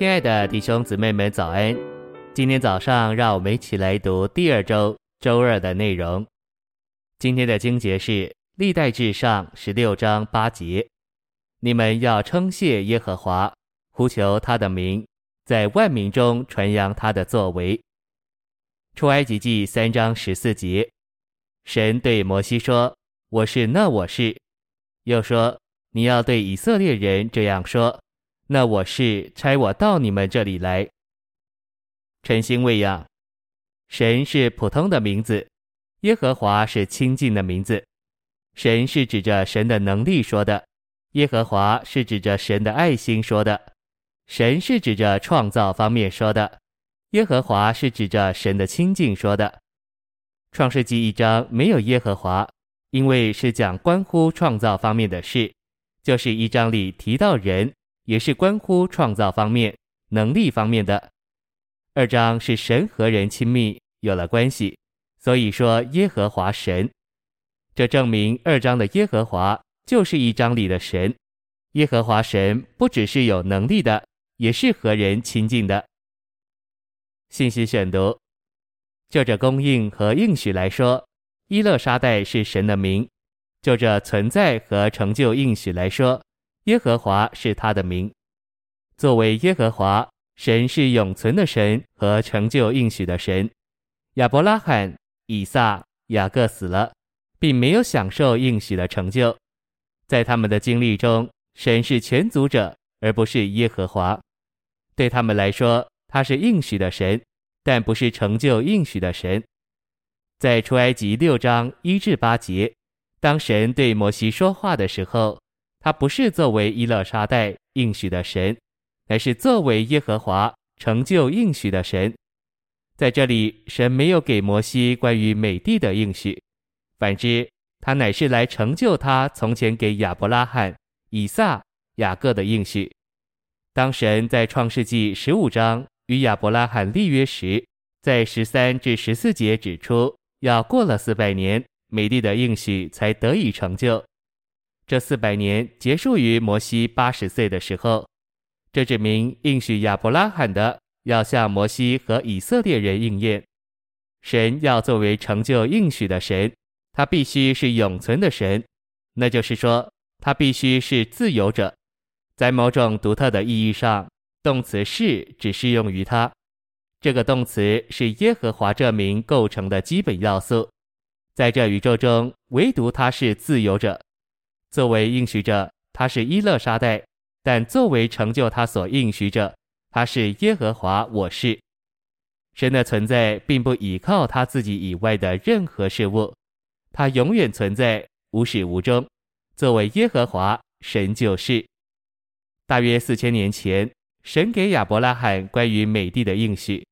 亲爱的弟兄姊妹们，早安！今天早上，让我们一起来读第二周周二的内容。今天的经节是《历代志上》十六章八节：“你们要称谢耶和华，呼求他的名，在万民中传扬他的作为。”《出埃及记》三章十四节：“神对摩西说：‘我是那我是。’又说：‘你要对以色列人这样说。’”那我是差我到你们这里来。晨星喂养，神是普通的名字，耶和华是亲近的名字。神是指着神的能力说的，耶和华是指着神的爱心说的。神是指着创造方面说的，耶和华是指着神的亲近说的。创世记一章没有耶和华，因为是讲关乎创造方面的事，就是一章里提到人。也是关乎创造方面、能力方面的。二章是神和人亲密有了关系，所以说耶和华神。这证明二章的耶和华就是一章里的神。耶和华神不只是有能力的，也是和人亲近的。信息选读：就这供应和应许来说，伊勒沙代是神的名；就这存在和成就应许来说，耶和华是他的名，作为耶和华神是永存的神和成就应许的神。亚伯拉罕、以撒、雅各死了，并没有享受应许的成就。在他们的经历中，神是全足者，而不是耶和华。对他们来说，他是应许的神，但不是成就应许的神。在出埃及六章一至八节，当神对摩西说话的时候。他不是作为伊勒沙代应许的神，而是作为耶和华成就应许的神。在这里，神没有给摩西关于美地的应许，反之，他乃是来成就他从前给亚伯拉罕、以撒、雅各的应许。当神在创世纪十五章与亚伯拉罕立约时，在十三至十四节指出，要过了四百年，美地的应许才得以成就。这四百年结束于摩西八十岁的时候，这指明应许亚伯拉罕的要向摩西和以色列人应验。神要作为成就应许的神，他必须是永存的神，那就是说，他必须是自由者。在某种独特的意义上，动词是只适用于他。这个动词是耶和华这名构成的基本要素。在这宇宙中，唯独他是自由者。作为应许者，他是伊勒沙代；但作为成就他所应许者，他是耶和华。我是神的存在，并不依靠他自己以外的任何事物，他永远存在，无始无终。作为耶和华，神就是。大约四千年前，神给亚伯拉罕关于美地的应许，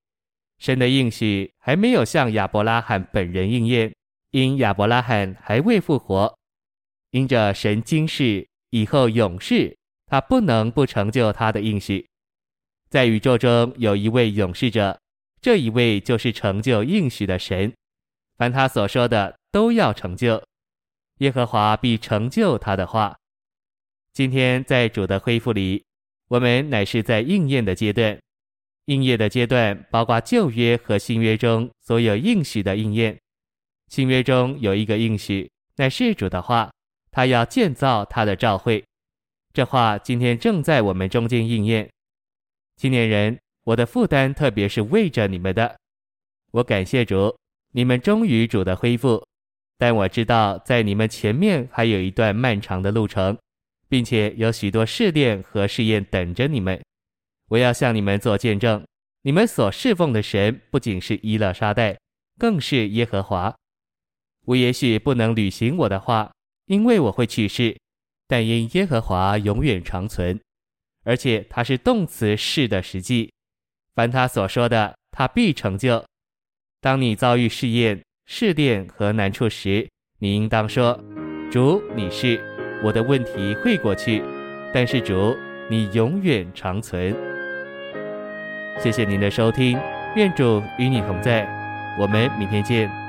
神的应许还没有向亚伯拉罕本人应验，因亚伯拉罕还未复活。因着神今世以后永世，他不能不成就他的应许。在宇宙中有一位永世者，这一位就是成就应许的神。凡他所说的都要成就，耶和华必成就他的话。今天在主的恢复里，我们乃是在应验的阶段。应验的阶段包括旧约和新约中所有应许的应验。新约中有一个应许，乃是主的话。他要建造他的教会，这话今天正在我们中间应验。青年人，我的负担特别是为着你们的。我感谢主，你们忠于主的恢复，但我知道在你们前面还有一段漫长的路程，并且有许多试炼和试验等着你们。我要向你们做见证，你们所侍奉的神不仅是伊勒沙代，更是耶和华。我也许不能履行我的话。因为我会去世，但因耶和华永远长存，而且他是动词是的实际，凡他所说的，他必成就。当你遭遇试验、试炼和难处时，你应当说：“主，你是我的问题会过去，但是主，你永远长存。”谢谢您的收听，愿主与你同在，我们明天见。